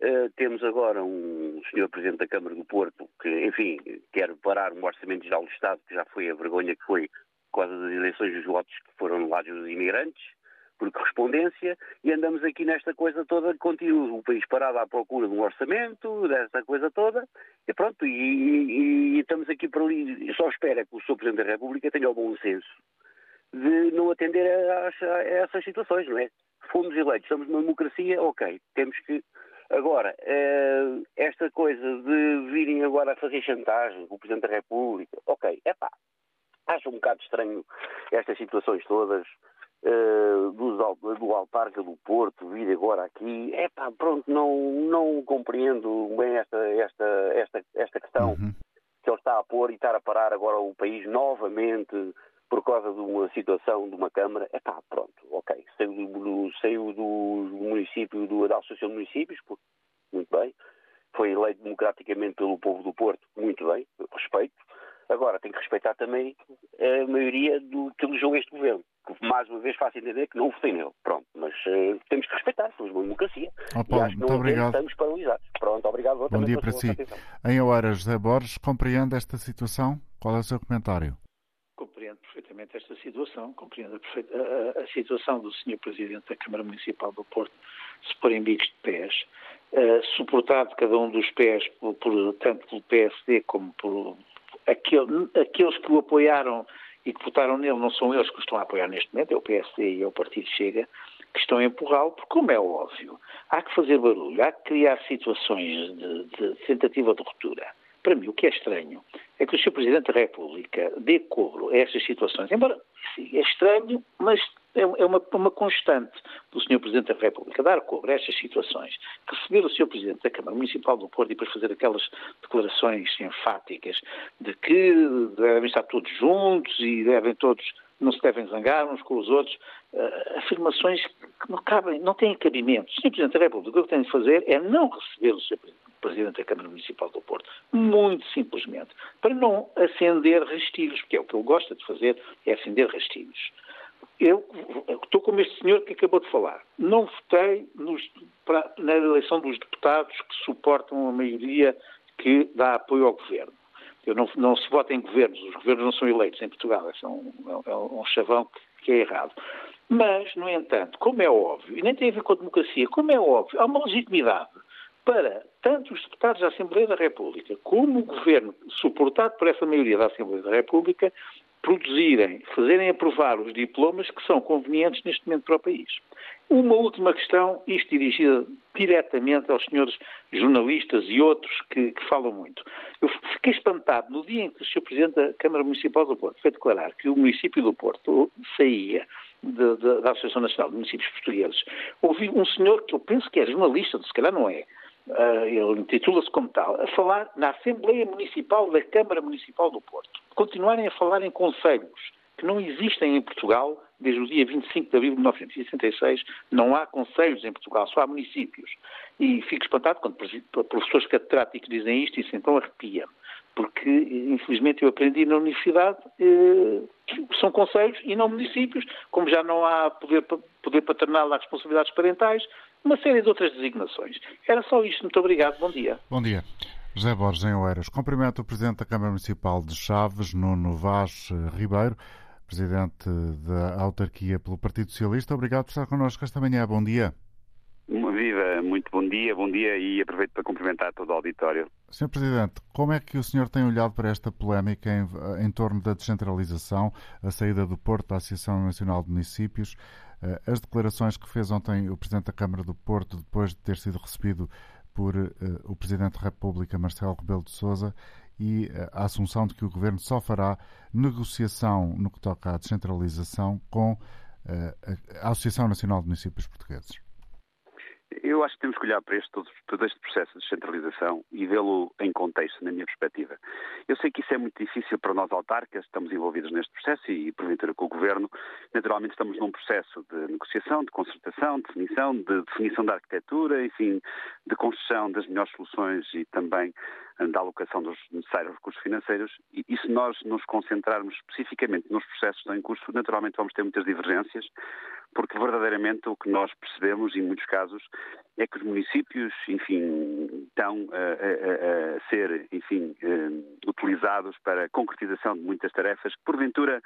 Speaker 8: Uh, temos agora um senhor Presidente da Câmara do Porto que, enfim, quer parar um orçamento geral do Estado, que já foi a vergonha que foi por causa das eleições dos votos que foram anulados dos imigrantes por correspondência, e andamos aqui nesta coisa toda, continua o país parado à procura de um orçamento, dessa coisa toda, e pronto, e, e, e estamos aqui para ali, só espera que o Sr. Presidente da República tenha o bom senso de não atender a, a, a essas situações, não é? Fomos eleitos, estamos numa democracia, ok, temos que Agora, eh, esta coisa de virem agora a fazer chantagem com o Presidente da República, ok, é pá, acho um bocado estranho estas situações todas, uh, do autarca do Porto vir agora aqui, é pá, pronto, não, não compreendo bem esta, esta, esta, esta questão uhum. que ele está a pôr e estar a parar agora o país novamente por causa de uma situação de uma Câmara, é pá, pronto, ok, saiu do, saiu do município, do, da Associação de Municípios, muito bem, foi eleito democraticamente pelo povo do Porto, muito bem, respeito, Agora, tem que respeitar também a maioria do que elegeu este governo. Que, mais uma vez, faço entender que não votei nele. Pronto, mas uh, temos que respeitar, somos uma democracia.
Speaker 2: Oh, Paulo,
Speaker 8: e acho
Speaker 2: que muito obrigado.
Speaker 8: estamos paralisados. Pronto, obrigado.
Speaker 2: Bom dia para si. Em Oeiras, José Borges, compreende esta situação? Qual é o seu comentário?
Speaker 9: Compreendo perfeitamente esta situação, compreendo a, a, a situação do Sr. Presidente da Câmara Municipal do Porto se pôr em bicos de pés, uh, suportado cada um dos pés por, por, tanto pelo PSD como por, aquele, aqueles que o apoiaram e que votaram nele não são eles que o estão a apoiar neste momento, é o PSD e é o Partido Chega, que estão a empurrá-lo, porque, como é óbvio, há que fazer barulho, há que criar situações de, de tentativa de ruptura. Para mim, o que é estranho é que o Sr. Presidente da República dê cobro a estas situações, embora é estranho, mas é, é uma, uma constante do Sr. Presidente da República dar cobro a estas situações, receber o Sr. Presidente da Câmara Municipal do Porto e depois fazer aquelas declarações enfáticas de que devem estar todos juntos e devem todos não se devem zangar uns com os outros, uh, afirmações que não cabem, não têm cabimento. O Sr. Presidente da República o que tem de fazer é não receber o Sr. Presidente da Câmara Municipal do Porto, muito simplesmente, para não acender rastilhos, porque é o que ele gosta de fazer, é acender rastilhos. Eu, estou como este senhor que acabou de falar. Não votei nos, para, na eleição dos deputados que suportam a maioria que dá apoio ao governo. Eu não, não, se vota em governos, os governos não são eleitos em Portugal, é um, é um chavão que é errado. Mas, no entanto, como é óbvio, e nem tem a ver com a democracia, como é óbvio, há uma legitimidade para tanto os deputados da Assembleia da República como o Governo, suportado por essa maioria da Assembleia da República, produzirem, fazerem aprovar os diplomas que são convenientes neste momento para o país. Uma última questão, isto dirigida diretamente aos senhores jornalistas e outros que, que, falam muito. Eu fiquei espantado no dia em que o Sr. Presidente da Câmara Municipal do Porto foi declarar que o município do Porto saía de, da Associação Nacional de Municípios Portugueses. Ouvi um senhor que eu penso que é jornalista, se calhar não é, ele intitula-se como tal, a falar na Assembleia Municipal da Câmara Municipal do Porto. Continuarem a falar em conselhos que não existem em Portugal desde o dia 25 de abril de 1966. Não há conselhos em Portugal, só há municípios. E fico espantado quando professores catedráticos dizem isto, isso então arrepia-me. Porque, infelizmente, eu aprendi na universidade, eh, são conselhos e não municípios, como já não há poder, poder paternal, há responsabilidades parentais, uma série de outras designações. Era só isto. Muito obrigado. Bom dia.
Speaker 2: Bom dia. José Borges, em Oeiras. Cumprimento o Presidente da Câmara Municipal de Chaves, Nuno Vaz Ribeiro presidente da autarquia pelo Partido Socialista. Obrigado por estar connosco esta manhã. Bom dia.
Speaker 10: Viva, muito bom dia, bom dia e aproveito para cumprimentar todo o auditório.
Speaker 2: Sr. Presidente, como é que o senhor tem olhado para esta polémica em, em torno da descentralização, a saída do Porto da Associação Nacional de Municípios, as declarações que fez ontem o Presidente da Câmara do Porto, depois de ter sido recebido por uh, o Presidente da República, Marcelo Rebelo de Sousa, e eh, a assunção de que o Governo só fará negociação no que toca à descentralização com eh, a Associação Nacional de Municípios Portugueses.
Speaker 10: Eu acho que temos que olhar para este, todo, este processo de descentralização e vê-lo em contexto, na minha perspectiva. Eu sei que isso é muito difícil para nós autarcas, estamos envolvidos neste processo e, porventura, com o Governo. Naturalmente, estamos num processo de negociação, de concertação, de definição, de definição da arquitetura, enfim, de construção das melhores soluções e também da alocação dos necessários recursos financeiros. E, e se nós nos concentrarmos especificamente nos processos que estão em curso, naturalmente vamos ter muitas divergências, porque verdadeiramente o que nós percebemos, em muitos casos, é que os municípios, enfim, estão a, a, a ser, enfim, uh, utilizados para a concretização de muitas tarefas que, porventura,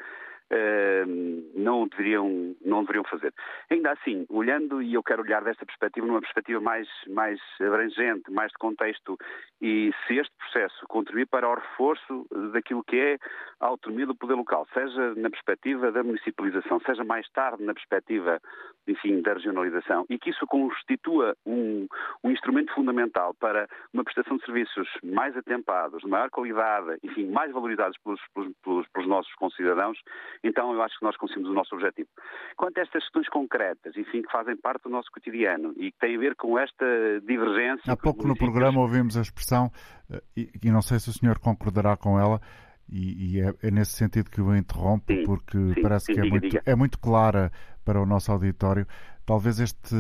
Speaker 10: não, deveriam, não deveriam fazer. Ainda assim, olhando, e eu quero olhar desta perspectiva, numa perspectiva mais, mais abrangente, mais de contexto, e se este processo contribuir para o reforço daquilo que é a autonomia do poder local, seja na perspectiva da municipalização, seja mais tarde na perspectiva, enfim, da regionalização, e que isso constitua um, um instrumento fundamental para uma prestação de serviços mais atempados, de maior qualidade, enfim, mais valorizados pelos, pelos, pelos nossos concidadãos, então eu acho que nós conseguimos o nosso objetivo. Quanto a estas questões concretas, enfim, que fazem parte do nosso cotidiano e que têm a ver com esta divergência.
Speaker 2: Há pouco no programa ouvimos a expressão, eh, e, e não sei se o senhor concordará com ela, e, e é, é, nesse sentido que eu interrompo, sim, porque sim, parece sim, que é, diga, muito, diga. é muito clara para o nosso auditório. Talvez este,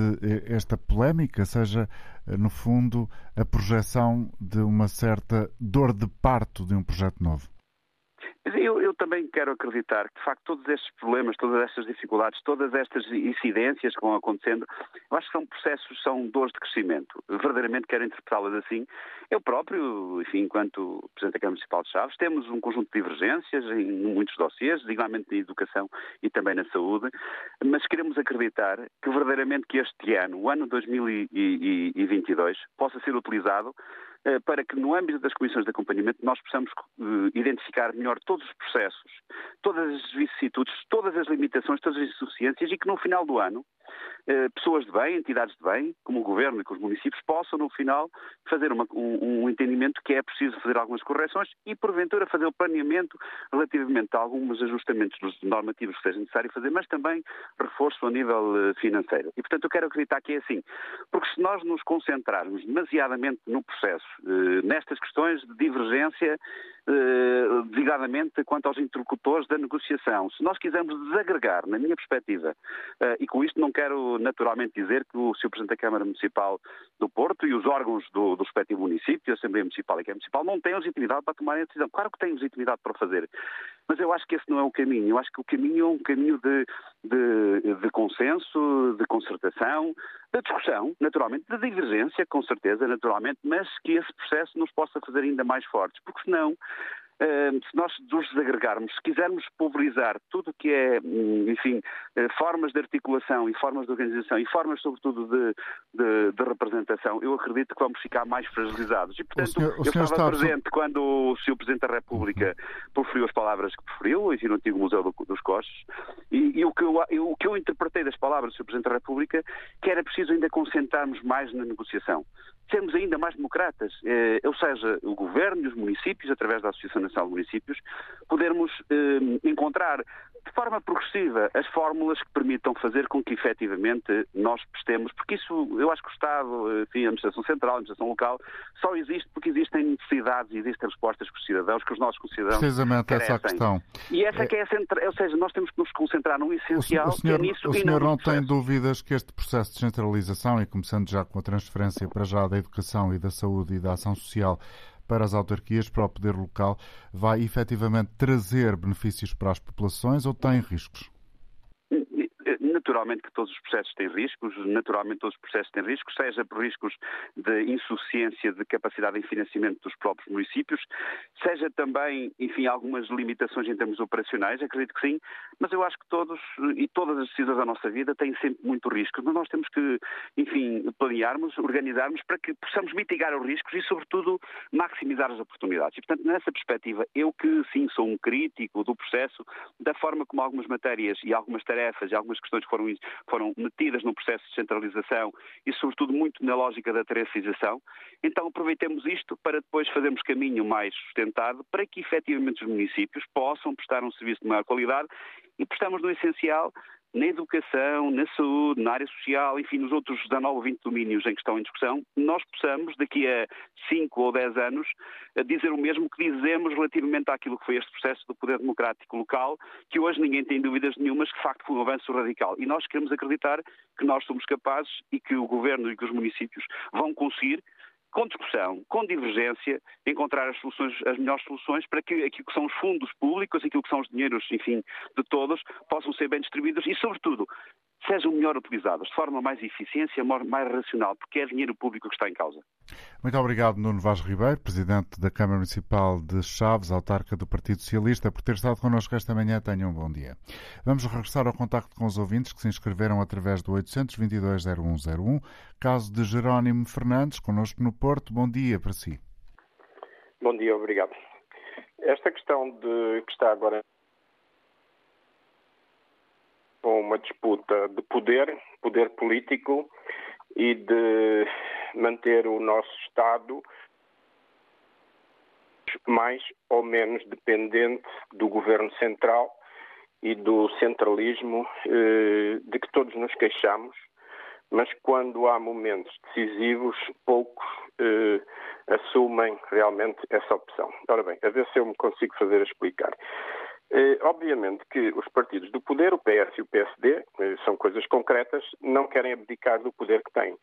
Speaker 2: esta polémica seja, eh, no fundo, a projeção de uma certa dor de parto de um projeto novo.
Speaker 10: Eu, eu, também quero acreditar que, de facto, todos estes problemas, todas estas dificuldades, todas estas incidências que vão acontecendo, eu acho que são processos, são dores de crescimento. Verdadeiramente quero interpretá-las assim. Eu próprio, enfim, enquanto Presidente da Câmara Municipal de Chaves, temos um conjunto de divergências em muitos dossiês, igualmente na educação e também na saúde, mas queremos acreditar que verdadeiramente que este ano, o ano 2022, possa ser utilizado para que no âmbito das comissões de acompanhamento nós possamos eh, identificar melhor todos os processos, todas as vicissitudes, todas as limitações, todas as insuficiências e que no final do ano eh, pessoas de bem, entidades de bem, como o Governo e com os municípios, possam no final fazer uma, um, um, entendimento que é preciso fazer algumas correções e porventura fazer o planeamento relativamente a alguns ajustamentos normativos que seja necessário fazer, mas também reforço a nível financeiro. E portanto eu quero acreditar que é assim, porque se nós nos concentrarmos demasiadamente no processo eh, nestas questões de divergência, eh, designadamente quanto aos interlocutores da negociação. Se nós quisermos desagregar, na minha perspectiva, eh, e com isto não quero naturalmente dizer que o Sr. Presidente da Câmara Municipal do Porto e os órgãos do, do respectivo município, a Assembleia Municipal e a Câmara Municipal, não têm legitimidade para tomarem a decisão. Claro que têm legitimidade para fazer, mas eu acho que esse não é o caminho. Eu acho que o caminho é um caminho de, de, de consenso, de concertação, de discussão, naturalmente, de divergência, com certeza, naturalmente, mas que esse processo nos possa fazer ainda mais fortes, porque senão se nós nos desagregarmos, se quisermos pulverizar tudo o que é, hum, enfim, formas de articulação e formas de organização e formas, sobretudo, de, de, de representação, eu acredito que vamos ficar mais fragilizados. E, portanto, senhor, eu estava está presente quando o Sr. Presidente da República uhum. proferiu as palavras que proferiu, enfim, no antigo Museu do, dos Coches, e, e o, que eu, eu, o que eu interpretei das palavras do Sr. Presidente da República, que era preciso ainda concentrarmos mais na negociação sermos ainda mais democratas, eh, ou seja, o Governo e os municípios, através da Associação Nacional de Municípios, podermos eh, encontrar de forma progressiva as fórmulas que permitam fazer com que efetivamente nós prestemos, porque isso eu acho que o Estado, enfim, a administração central, a administração local, só existe porque existem necessidades e existem respostas para os cidadãos que os nossos cidadãos
Speaker 2: Precisamente
Speaker 10: carecem.
Speaker 2: essa a questão.
Speaker 10: E essa é que é a centra... ou seja, nós temos que nos concentrar no essencial,
Speaker 2: o senhor,
Speaker 10: que é nisso
Speaker 2: O senhor
Speaker 10: não,
Speaker 2: não tem dúvidas que este processo de centralização, e começando já com a transferência para já da educação e da saúde e da ação social, para as autarquias, para o poder local, vai efetivamente trazer benefícios para as populações ou tem riscos?
Speaker 10: Naturalmente que todos os processos têm riscos, naturalmente todos os processos têm riscos, seja por riscos de insuficiência de capacidade de financiamento dos próprios municípios, seja também, enfim, algumas limitações em termos operacionais, acredito que sim, mas eu acho que todos e todas as decisões da nossa vida têm sempre muito risco. Mas nós temos que, enfim, planearmos, organizarmos para que possamos mitigar os riscos e, sobretudo, maximizar as oportunidades. E, portanto, nessa perspectiva, eu que sim sou um crítico do processo, da forma como algumas matérias e algumas tarefas e algumas questões foram foram, foram metidas no processo de centralização e, sobretudo, muito na lógica da tarefização. Então, aproveitemos isto para depois fazermos caminho mais sustentado para que, efetivamente, os municípios possam prestar um serviço de maior qualidade e prestamos no essencial na educação, na saúde, na área social, enfim, nos outros 19 ou 20 domínios em que estão em discussão, nós possamos, daqui a 5 ou 10 anos, dizer o mesmo que dizemos relativamente àquilo que foi este processo do poder democrático local, que hoje ninguém tem dúvidas nenhumas que de facto foi um avanço radical. E nós queremos acreditar que nós somos capazes e que o Governo e que os municípios vão conseguir com discussão, com divergência, encontrar as soluções, as melhores soluções para que aquilo que são os fundos públicos, aquilo que são os dinheiros, enfim, de todos, possam ser bem distribuídos e, sobretudo, sejam melhor utilizados, de forma mais eficiência, mais racional, porque é dinheiro público que está em causa.
Speaker 2: Muito obrigado, Nuno Vaz Ribeiro, Presidente da Câmara Municipal de Chaves, autarca do Partido Socialista, por ter estado connosco esta manhã. Tenham um bom dia. Vamos regressar ao contacto com os ouvintes que se inscreveram através do 822-0101. Caso de Jerónimo Fernandes, connosco no Porto. Bom dia para si.
Speaker 11: Bom dia, obrigado. Esta questão de que está agora com uma disputa de poder, poder político e de manter o nosso Estado mais ou menos dependente do governo central e do centralismo eh, de que todos nos queixamos, mas quando há momentos decisivos, poucos eh, assumem realmente essa opção. Ora bem, a ver se eu me consigo fazer explicar. Eh, obviamente que os partidos do poder, o PS e o PSD, eh, são coisas concretas, não querem abdicar do poder que têm.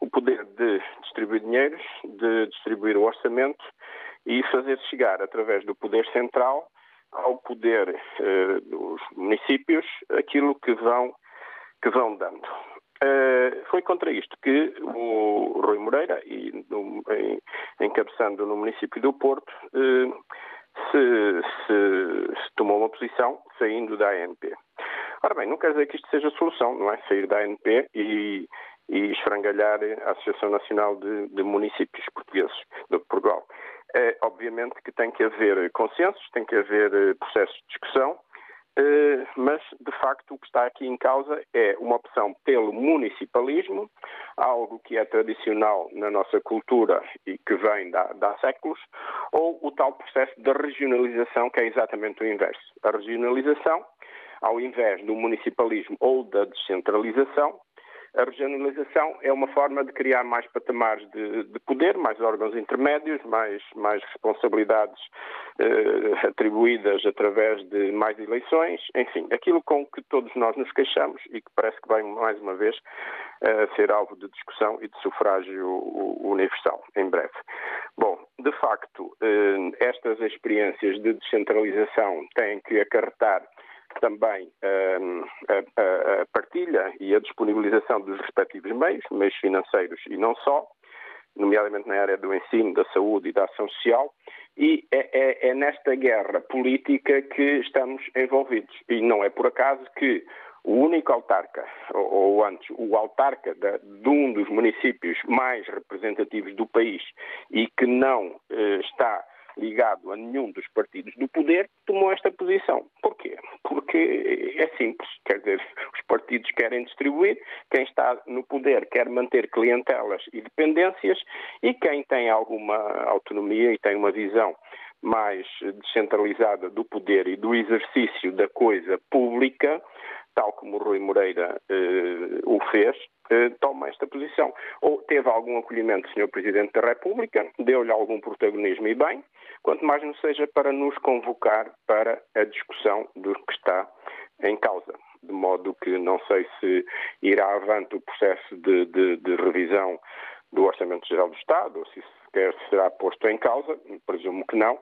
Speaker 11: O poder de distribuir dinheiros, de distribuir o orçamento e fazer chegar, através do poder central, ao poder eh, dos municípios aquilo que vão, que vão dando. Uh, foi contra isto que o Rui Moreira, e em, encabeçando no município do Porto, uh, se, se, se, tomou uma posição saindo da ANP. Ora bem, não quer dizer que isto seja a solução, não é? Sair da ANP e, e esfrangalhar a Associação Nacional de, de Municípios Portugueses de Portugal. É, obviamente que tem que haver consensos, tem que haver eh, processos de discussão, mas, de facto, o que está aqui em causa é uma opção pelo municipalismo, algo que é tradicional na nossa cultura e que vem há séculos, ou o tal processo de regionalização, que é exatamente o inverso. A regionalização, ao invés do municipalismo ou da descentralização, a regionalização é uma forma de criar mais patamares de, de poder, mais órgãos intermédios, mais, mais responsabilidades eh, atribuídas através de mais eleições, enfim, aquilo com que todos nós nos queixamos e que parece que vai mais uma vez eh, ser alvo de discussão e de sufrágio universal em breve. Bom, de facto, eh, estas experiências de descentralização têm que acarretar também hum, a, a, partilha e a disponibilização dos respectivos meios, meios financeiros e não só, nomeadamente na área do ensino, da saúde e da ação social, e é, é, é nesta guerra política que estamos envolvidos. E não é por acaso que o único autarca, ou, ou antes, o autarca de, de, um dos municípios mais representativos do país e que não eh, está ligado a nenhum dos partidos do poder, tomou esta posição. Porquê? Porque é simples, quer dizer, os partidos querem distribuir, quem está no poder quer manter clientelas e dependências e quem tem alguma autonomia e tem uma visão mais descentralizada do poder e do exercício da coisa pública, tal como o Rui Moreira eh, o fez, eh, toma esta posição. Ou teve algum acolhimento Sr. Presidente da República, deu-lhe algum protagonismo e bem, quanto mais não seja para nos convocar para a discussão do que está em causa. De modo que não sei se irá avante o processo de, de, de revisão do Orçamento Geral do Estado, ou se sequer será posto em causa, presumo que não,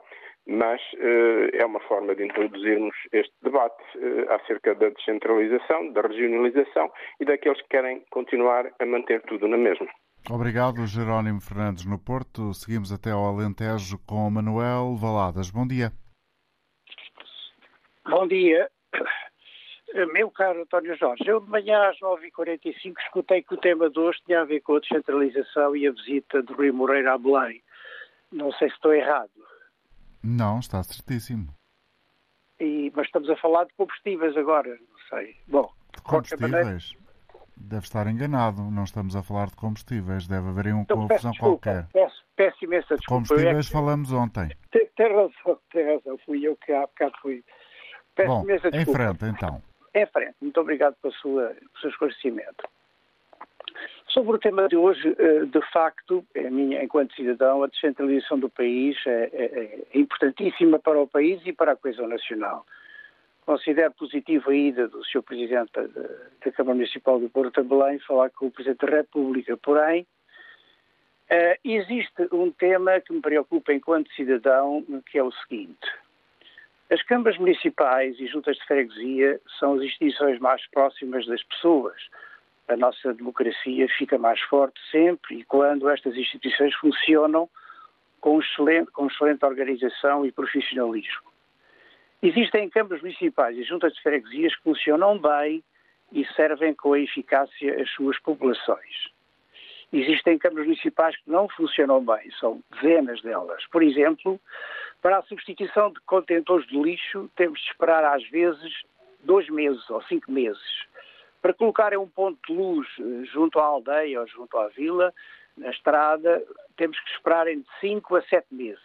Speaker 11: mas uh, é uma forma de introduzirmos este debate uh, acerca da descentralização, da regionalização e daqueles que querem continuar a manter tudo na mesma.
Speaker 2: Obrigado, Jerónimo Fernandes, no Porto. Seguimos até ao Alentejo com Manuel Valadas. Bom dia.
Speaker 12: Bom dia. Meu caro António Jorge, eu de manhã às 9h45 escutei que o tema de hoje tinha a ver com a descentralização e a visita de Rui Moreira a Belém. Não sei se estou errado.
Speaker 2: Não, está certíssimo.
Speaker 12: E, mas estamos a falar de combustíveis agora, não sei. Bom,
Speaker 2: de combustíveis? Maneira... Deve estar enganado, não estamos a falar de combustíveis, deve haver aí uma então, confusão
Speaker 12: desculpa,
Speaker 2: qualquer.
Speaker 12: Peço, peço imensa desculpa.
Speaker 2: Combustíveis é falamos ontem.
Speaker 12: Tem, tem, razão, tem razão, fui eu que há bocado fui.
Speaker 2: Peço Bom, imensa desculpa. em frente então.
Speaker 12: Em frente, muito obrigado pelo, seu esclarecimento. Sobre o tema de hoje, eh, de facto, a minha, enquanto cidadão, a descentralização do país é, é, é importantíssima para o país e para a coesão nacional. Considero positivo a ida do Sr. Presidente da, Câmara Municipal do Porto a Belém falar com o Presidente da República. Porém, uh, existe um tema que me preocupa enquanto cidadão, que é o seguinte. As câmaras municipais e juntas de freguesia são as instituições mais próximas das pessoas. A nossa democracia fica mais forte sempre e quando estas instituições funcionam com excelente, com excelente organização e profissionalismo. Existem câmaras municipais e juntas de freguesias que funcionam bem e servem com eficácia as suas populações. Existem câmaras municipais que não funcionam bem, são dezenas delas. Por exemplo, para a substituição de contentores de lixo, temos de esperar às vezes dois meses ou cinco meses. Para colocar um ponto de luz eh, junto à aldeia ou junto à vila, na estrada, temos que esperar entre cinco a sete meses.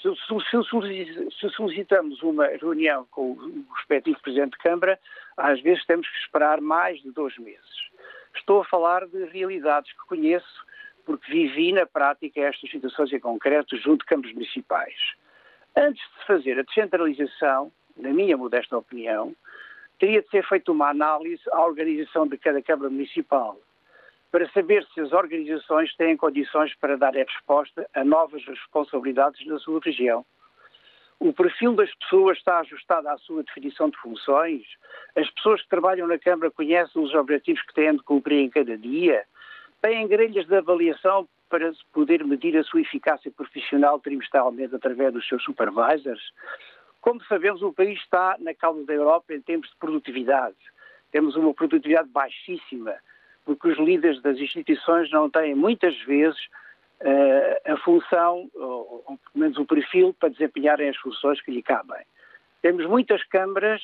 Speaker 12: Se, solicitamos uma reunião com o respectivo Presidente de Câmara, às vezes temos que esperar mais de dois meses. Estou a falar de realidades que conheço, porque vivi na prática estas situações em concreto junto de câmaras municipais. Antes de fazer a descentralização, na minha modesta opinião, teria de ser feita uma análise à organização de cada Câmara Municipal para saber se as organizações têm condições para dar a resposta a novas responsabilidades na sua região. O perfil das pessoas está ajustado à sua definição de funções? As pessoas que trabalham na Câmara conhecem os objetivos que têm de cumprir em cada dia? Têm grelhas de avaliação para poder medir a sua eficácia profissional trimestralmente através dos seus supervisors? Como sabemos, o país está na causa da Europa em termos de produtividade. Temos uma produtividade baixíssima porque os líderes das instituições não têm muitas vezes uh, a função, ou, ou pelo menos o perfil, para desempenharem as funções que lhe cabem. Temos muitas câmaras.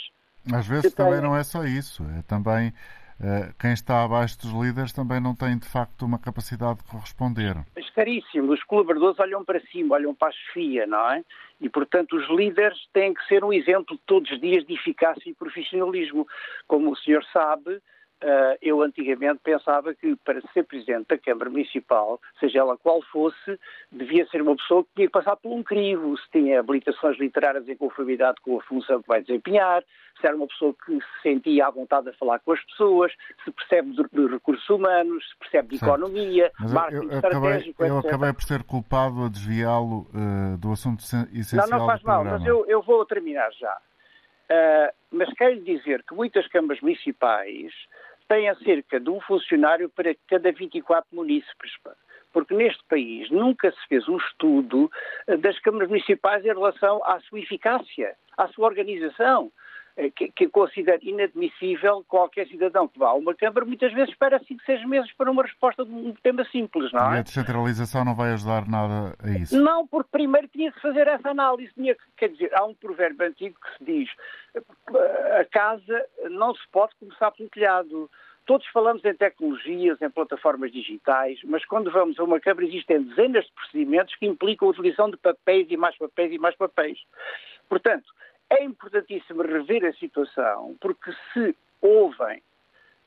Speaker 2: Às vezes também têm... não é só isso, é também quem está abaixo dos líderes também não tem de facto uma capacidade de corresponder.
Speaker 12: Mas caríssimo, os colaboradores olham para cima, olham para a chefia, não é? E, portanto, os líderes têm que ser um exemplo todos os dias de eficácia e profissionalismo. Como o senhor sabe, Uh, eu antigamente pensava que para ser presidente da Câmara Municipal, seja ela qual fosse, devia ser uma pessoa que tinha que passar por um crivo, se tinha habilitações literárias em conformidade com a função que vai desempenhar, se era uma pessoa que se sentia à vontade de falar com as pessoas, se percebe de, de recursos humanos, se percebe de certo. economia, Mas marketing eu, estratégico,
Speaker 2: acabei, Eu acabei por ser culpado a desviá-lo uh, do assunto essencial
Speaker 12: Não, não faz mal, mas eu, eu, vou terminar já. Uh, mas quero dizer que muitas câmaras municipais têm cerca de um funcionário para cada 24 munícipes. porque neste país nunca se fez um estudo eh, das câmaras municipais em relação à sua eficácia, à sua organização. Eh, que, que considero inadmissível qualquer cidadão que vá a uma Câmara, muitas vezes espera 5, 6 meses para uma resposta de um tema simples, não é?
Speaker 2: E a descentralização não vai ajudar nada a isso?
Speaker 12: Não, porque primeiro tinha que fazer essa análise. Tinha, quer dizer, há um provérbio antigo que se diz a casa não se pode começar pelo telhado. Todos falamos em tecnologias, em plataformas digitais, mas quando vamos a uma Câmara existem dezenas de procedimentos que implicam a utilização de papéis e mais papéis e mais papéis. Portanto, é importantíssimo rever a situação, porque se ouvem,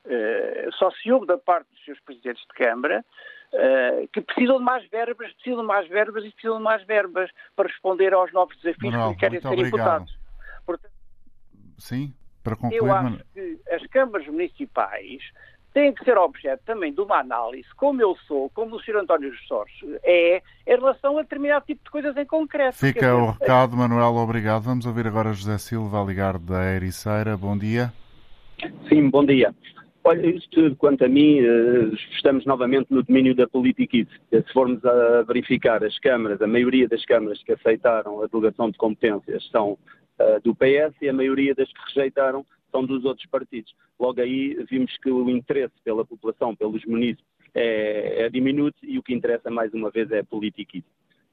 Speaker 12: eh, só se ouve da parte dos seus presidentes de Câmara, eh, que precisam de mais verbas, precisam de mais verbas e precisam de mais verbas para responder aos novos desafios
Speaker 2: Manuel,
Speaker 12: que querem ser
Speaker 2: obrigado.
Speaker 12: imputados. Portanto,
Speaker 2: Sim, para concluir...
Speaker 12: eu acho que as câmaras municipais têm que ser objeto também de uma análise, como eu sou, como o Sr. António Jorge é, em relação a determinado tipo de coisas em concreto.
Speaker 2: Fica
Speaker 12: dizer,
Speaker 2: o recado, Manuel, obrado. Vamos ouvir agora José Silva a ligar da Ericeira. Bom dia.
Speaker 13: Sim, bom dia. Olha, isto quanto a mim, eh, estamos novamente no domínio da politiquice. Se formos a verificar as câmaras, a maioria das câmaras que aceitaram a delegação de competências são eh, do PS e a maioria das que rejeitaram são dos outros partidos. Logo aí vimos que o interesse pela população, pelos municípios, é, é diminuto e o que interessa mais uma vez é a politiquice.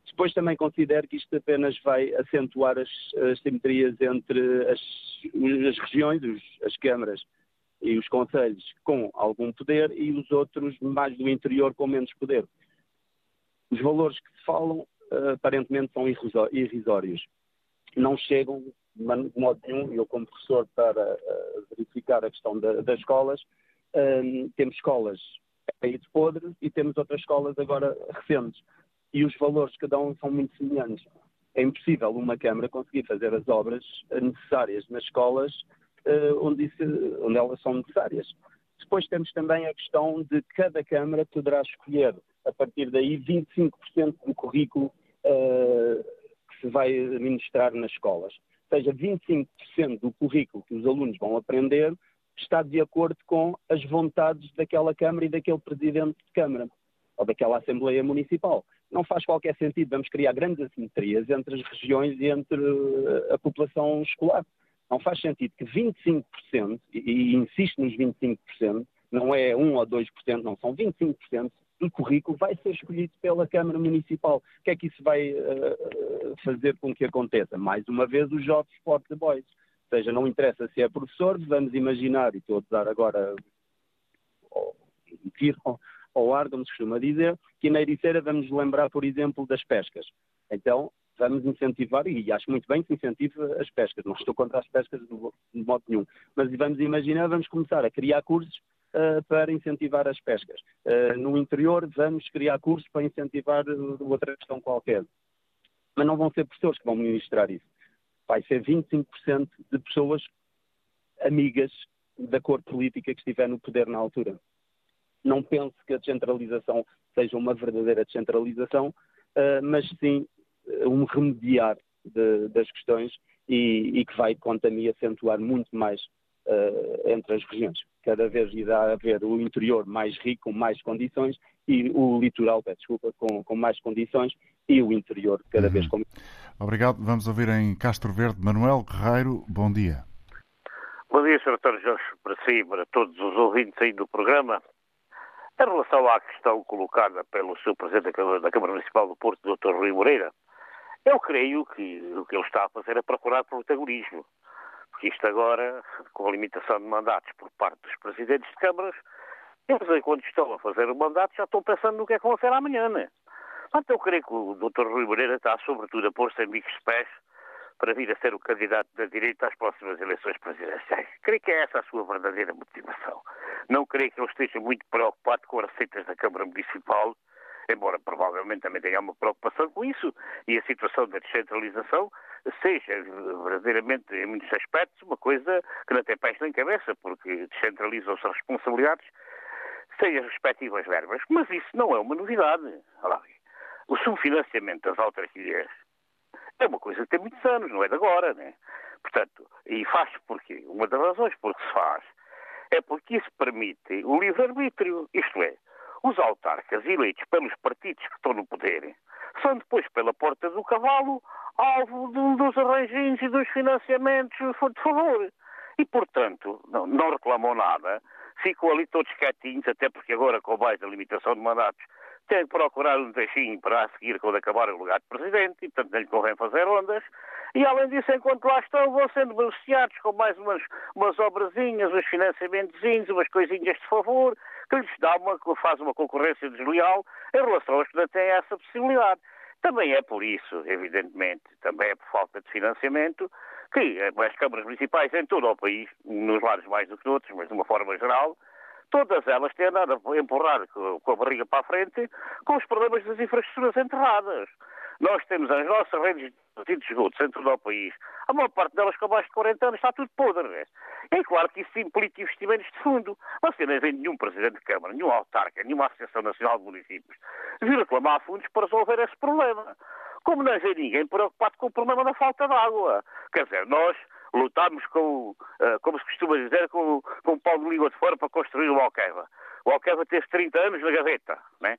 Speaker 13: Depois também considero que isto apenas vai acentuar as, as simetrias entre as, as regiões, os- as câmaras e os conselhos com algum poder e os outros mais do interior com menos poder. Os valores que se falam eh, aparentemente são irrisórios. Não chegam de modo nenhum, eu como professor para eh, verificar a questão da- das escolas, eh, temos escolas aí de podre e temos outras escolas agora recentes. E os valores que dão são muito semelhantes. É impossível uma Câmara conseguir fazer as obras necessárias nas escolas eh, onde, isso- onde elas são necessárias. Depois temos também a questão de cada Câmara poderá escolher, a partir daí, 25% do currículo eh, que se vai administrar nas escolas. Seja, 25% do currículo que os alunos vão aprender está de acordo com as vontades daquela Câmara e daquele Presidente de Câmara ou daquela Assembleia Municipal. Não faz qualquer sentido, vamos criar grandes assimetrias entre as regiões e entre eh, a população escolar. Não faz sentido que 25%, e, e insisto nos 25%, não é 1 ou 2%, não, são 25% do currículo vai ser escolhido pela Câmara Municipal. O que é que isso vai eh, fazer com que aconteça? Mais uma vez, os jovens sport boys. Ou seja, não interessa se é professor, vamos imaginar, e estou a usar agora ao- tiro ar, como se costuma dizer, que na Ericeira vamos lembrar, por exemplo, das pescas. Então, vamos incentivar, e acho muito bem que incentive as pescas, não estou contra as pescas de mo- de modo nenhum, mas vamos imaginar, vamos começar a criar cursos para incentivar as pescas. Ah, no interior, vamos criar cursos para incentivar outra questão qualquer. Mas não vão ser professores que vão ministrar isso. Vai ser 25% de pessoas amigas da cor política que estiver no poder na altura. Não penso que a descentralização seja uma verdadeira descentralização, ah, mas sim um remediar de- das questões e, e que vai, quanto a mim, acentuar muito mais ah, entre as regiões. Cada vez irá haver o interior mais rico, com mais condições, e o litoral, peço desculpa, com, com mais condições, e o interior cada vez com
Speaker 2: Obrigado. Vamos ouvir em Castro Verde Manuel Guerreiro. Bom dia.
Speaker 14: Bom dia, Sr. Dr. Jorge, para si e para todos os ouvintes aí do programa. Em relação à questão colocada pelo Sr. Presidente da Câmara, da Câmara Municipal do Porto, Dr. Rui Moreira, eu creio que o que ele está a fazer é procurar protagonismo. Porque isto agora, com a limitação de mandatos por parte dos presidentes de câmaras, eles, enquanto estão a fazer o mandato, já estão pensando no que é que vão fazer amanhã, né? Portanto, eu creio que o Dr. Rui Moreira está, sobretudo, a pôr-se em bicos pés para vir a ser o candidato da direita às próximas eleições presidenciais. Creio que é essa a sua verdadeira motivação. Não creio que ele esteja muito preocupado com as receitas da Câmara Municipal, embora provavelmente também tenha uma preocupação com isso, e a situação da descentralização seja verdadeiramente, em muitos aspectos, uma coisa que não tem pés nem cabeça, porque descentralizam-se as responsabilidades sem as respectivas verbas. Mas isso não é uma novidade. O subfinanciamento das autarquias é uma coisa que tem muitos anos, não é de agora, né? Portanto, e faz-se porquê? Uma das razões por que se faz é porque isso permite o livre-arbítrio. Isto é, os autarcas eleitos pelos partidos que estão no poder são depois, pela porta do cavalo, alvo de, dos arranjinhos e dos financiamentos de favor. E, portanto, não, não reclamam nada, ficam ali todos quietinhos, até porque agora, com mais da limitação de mandatos, têm que procurar um deixinho para a seguir quando acabar o lugar de presidente, e portanto não lhe convém fazer ondas. E além disso, enquanto lá estão, vão sendo beneficiados com mais umas, umas obrazinhas, uns financiamentozinhos, umas coisinhas de favor, que lhes dá uma, faz uma concorrência desleal em relação aos que não têm essa possibilidade. Também é por isso, evidentemente, também é por falta de financiamento, que as câmaras municipais em todo o país, nos lares mais do que noutros, mas de uma forma geral, todas elas têm andado a empurrar com a barriga para a frente com os problemas das infraestruturas enterradas. Nós temos as nossas redes de esgotos em todo o país. A maior parte delas com abaixo de 40 anos está tudo podre. Né? É claro que isso implica investimentos de fundo. Você não vê nenhum Presidente de Câmara, nenhum autarca, nenhuma Associação Nacional de Municípios vir reclamar fundos para resolver esse problema. Como não vê ninguém preocupado com o problema da falta de água. Quer dizer, nós lutámos com, uh, como se costuma dizer, com, com o pau de língua de fora para construir o Alqueva. O Alqueva teve 30 anos na gaveta, né?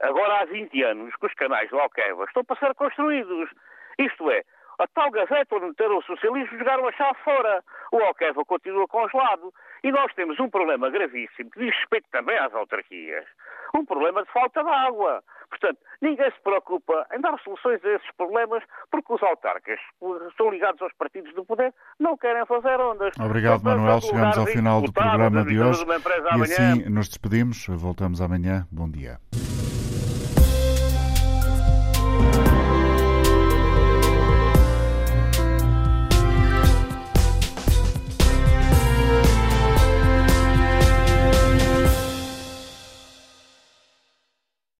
Speaker 14: Agora há 20 anos que os canais do Alqueva estão para ser construídos. Isto é, a tal gaveta onde meteram o socialismo jogaram a chave fora. O Alqueva continua congelado. E nós temos um problema gravíssimo que diz respeito também às autarquias. Um problema de falta de água. Portanto, ninguém se preocupa em dar soluções a esses problemas porque os autarcas estão ligados aos partidos do poder, não querem fazer ondas.
Speaker 2: Obrigado, Manuel. Chegamos ao final do programa de hoje e assim nos despedimos. Voltamos amanhã. Bom dia.